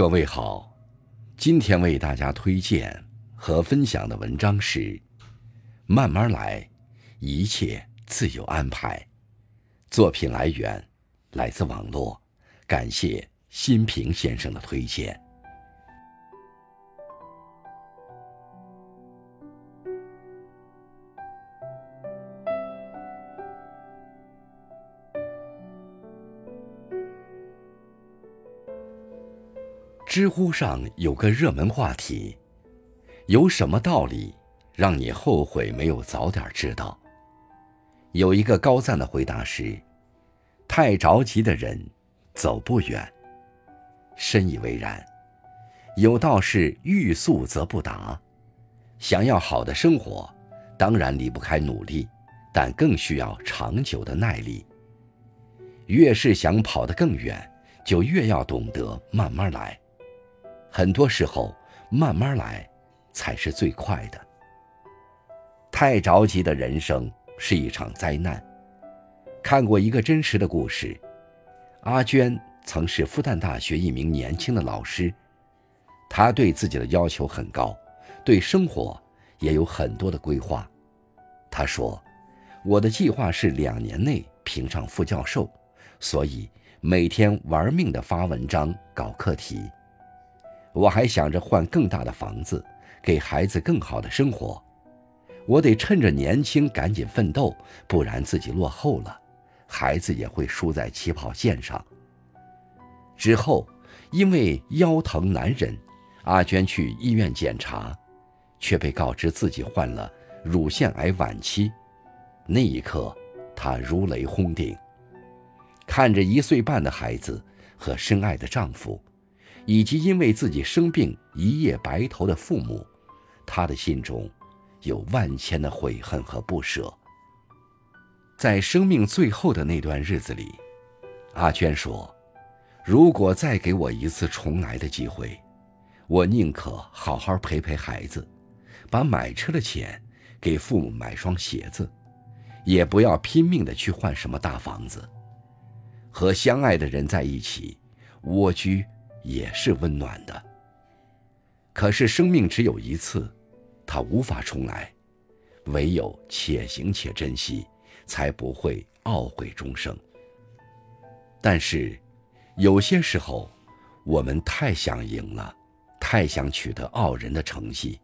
各位好，今天为大家推荐和分享的文章是《慢慢来，一切自有安排》。作品来源来自网络，感谢新平先生的推荐。知乎上有个热门话题：有什么道理让你后悔没有早点知道？有一个高赞的回答是：太着急的人走不远。深以为然。有道是欲速则不达，想要好的生活，当然离不开努力，但更需要长久的耐力。越是想跑得更远，就越要懂得慢慢来。很多时候，慢慢来，才是最快的。太着急的人生是一场灾难。看过一个真实的故事，阿娟曾是复旦大学一名年轻的老师，她对自己的要求很高，对生活也有很多的规划。她说：“我的计划是两年内评上副教授，所以每天玩命的发文章、搞课题。”我还想着换更大的房子，给孩子更好的生活。我得趁着年轻赶紧奋斗，不然自己落后了，孩子也会输在起跑线上。之后，因为腰疼难忍，阿娟去医院检查，却被告知自己患了乳腺癌晚期。那一刻，她如雷轰顶，看着一岁半的孩子和深爱的丈夫。以及因为自己生病一夜白头的父母，他的心中有万千的悔恨和不舍。在生命最后的那段日子里，阿娟说：“如果再给我一次重来的机会，我宁可好好陪陪孩子，把买车的钱给父母买双鞋子，也不要拼命的去换什么大房子。和相爱的人在一起，蜗居。”也是温暖的。可是生命只有一次，它无法重来，唯有且行且珍惜，才不会懊悔终生。但是，有些时候，我们太想赢了，太想取得傲人的成绩，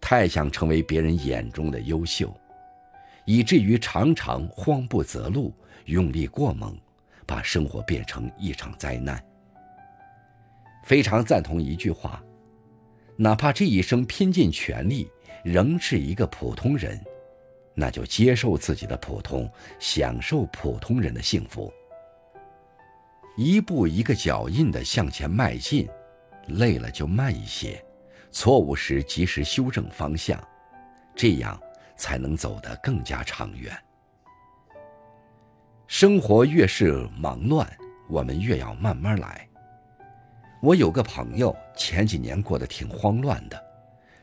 太想成为别人眼中的优秀，以至于常常慌不择路，用力过猛，把生活变成一场灾难。非常赞同一句话：哪怕这一生拼尽全力，仍是一个普通人，那就接受自己的普通，享受普通人的幸福。一步一个脚印的向前迈进，累了就慢一些，错误时及时修正方向，这样才能走得更加长远。生活越是忙乱，我们越要慢慢来。我有个朋友，前几年过得挺慌乱的。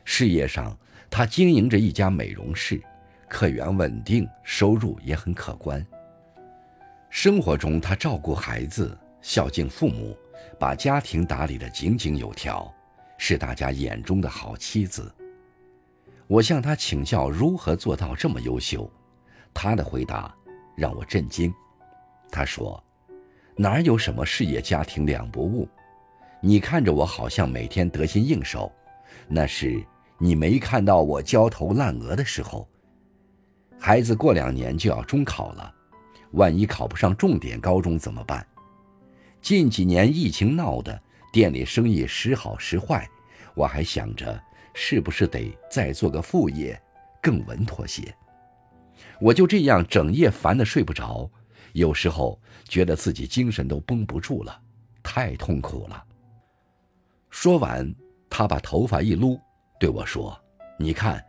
事业上，他经营着一家美容室，客源稳定，收入也很可观。生活中，他照顾孩子，孝敬父母，把家庭打理得井井有条，是大家眼中的好妻子。我向他请教如何做到这么优秀，他的回答让我震惊。他说：“哪有什么事业家庭两不误？”你看着我好像每天得心应手，那是你没看到我焦头烂额的时候。孩子过两年就要中考了，万一考不上重点高中怎么办？近几年疫情闹的，店里生意时好时坏，我还想着是不是得再做个副业，更稳妥些。我就这样整夜烦得睡不着，有时候觉得自己精神都绷不住了，太痛苦了。说完，他把头发一撸，对我说：“你看，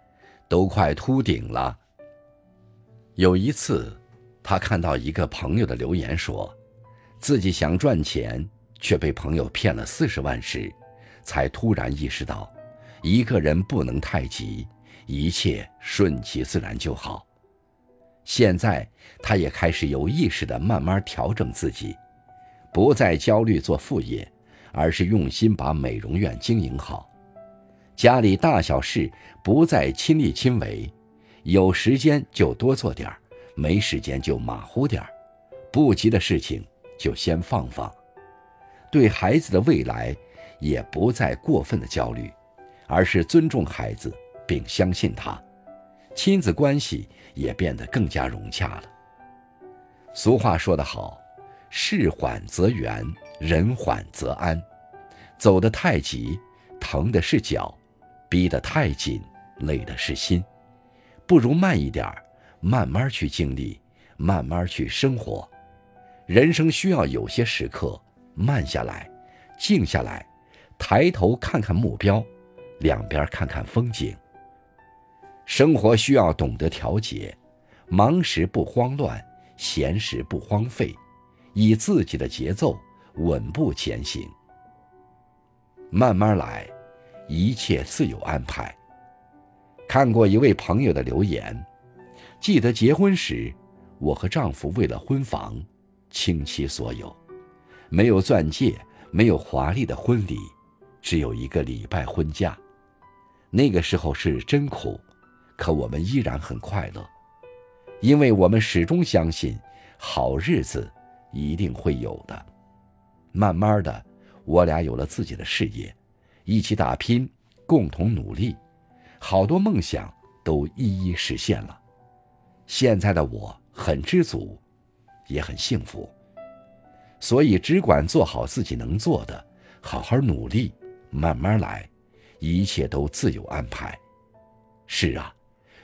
都快秃顶了。”有一次，他看到一个朋友的留言说，自己想赚钱，却被朋友骗了四十万时，才突然意识到，一个人不能太急，一切顺其自然就好。现在，他也开始有意识的慢慢调整自己，不再焦虑做副业。而是用心把美容院经营好。家里大小事不再亲力亲为，有时间就多做点儿，没时间就马虎点儿，不急的事情就先放放。对孩子的未来，也不再过分的焦虑，而是尊重孩子并相信他，亲子关系也变得更加融洽了。俗话说得好，事缓则圆，人缓则安。走得太急，疼的是脚；逼得太紧，累的是心。不如慢一点儿，慢慢去经历，慢慢去生活。人生需要有些时刻慢下来，静下来，抬头看看目标，两边看看风景。生活需要懂得调节，忙时不慌乱。闲时不荒废，以自己的节奏稳步前行。慢慢来，一切自有安排。看过一位朋友的留言，记得结婚时，我和丈夫为了婚房，倾其所有，没有钻戒，没有华丽的婚礼，只有一个礼拜婚假。那个时候是真苦，可我们依然很快乐。因为我们始终相信，好日子一定会有的。慢慢的，我俩有了自己的事业，一起打拼，共同努力，好多梦想都一一实现了。现在的我很知足，也很幸福。所以只管做好自己能做的，好好努力，慢慢来，一切都自有安排。是啊，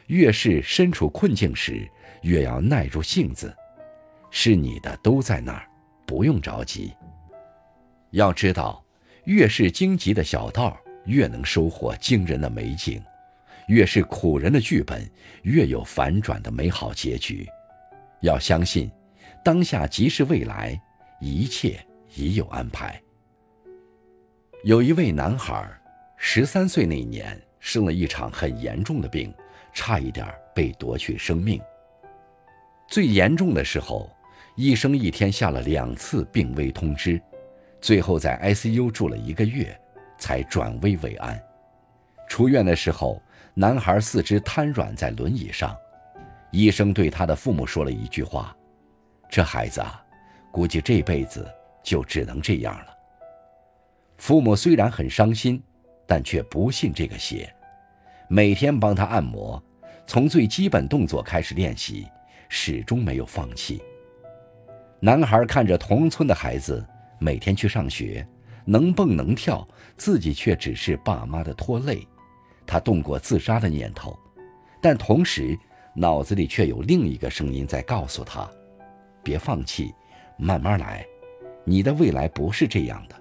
越是身处困境时。越要耐住性子，是你的都在那儿，不用着急。要知道，越是荆棘的小道，越能收获惊人的美景；越是苦人的剧本，越有反转的美好结局。要相信，当下即是未来，一切已有安排。有一位男孩，十三岁那年生了一场很严重的病，差一点被夺去生命。最严重的时候，医生一天下了两次病危通知，最后在 ICU 住了一个月，才转危为安。出院的时候，男孩四肢瘫软在轮椅上，医生对他的父母说了一句话：“这孩子啊，估计这辈子就只能这样了。”父母虽然很伤心，但却不信这个邪，每天帮他按摩，从最基本动作开始练习。始终没有放弃。男孩看着同村的孩子每天去上学，能蹦能跳，自己却只是爸妈的拖累。他动过自杀的念头，但同时脑子里却有另一个声音在告诉他：“别放弃，慢慢来，你的未来不是这样的。”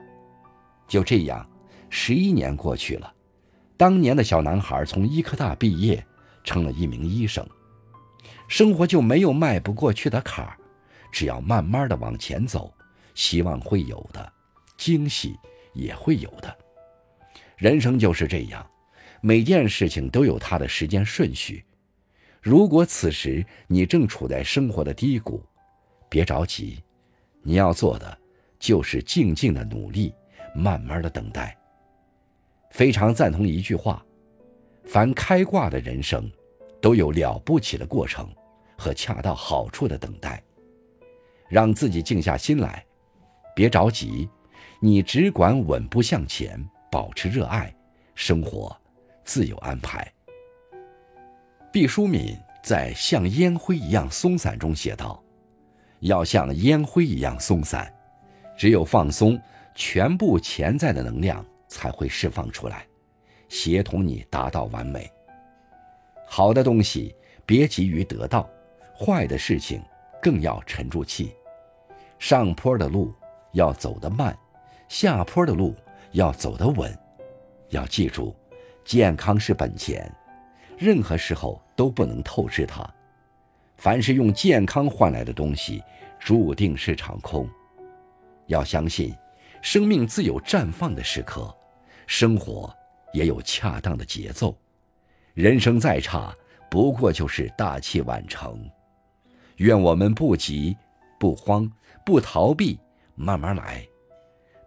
就这样，十一年过去了，当年的小男孩从医科大毕业，成了一名医生。生活就没有迈不过去的坎儿，只要慢慢的往前走，希望会有的，惊喜也会有的。人生就是这样，每件事情都有它的时间顺序。如果此时你正处在生活的低谷，别着急，你要做的就是静静的努力，慢慢的等待。非常赞同一句话：凡开挂的人生。都有了不起的过程和恰到好处的等待，让自己静下心来，别着急，你只管稳步向前，保持热爱，生活自有安排。毕淑敏在《像烟灰一样松散》中写道：“要像烟灰一样松散，只有放松，全部潜在的能量才会释放出来，协同你达到完美。”好的东西别急于得到，坏的事情更要沉住气。上坡的路要走得慢，下坡的路要走得稳。要记住，健康是本钱，任何时候都不能透支它。凡是用健康换来的东西，注定是场空。要相信，生命自有绽放的时刻，生活也有恰当的节奏。人生再差，不过就是大器晚成。愿我们不急、不慌、不逃避，慢慢来。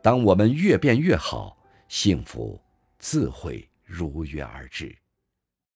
当我们越变越好，幸福自会如约而至。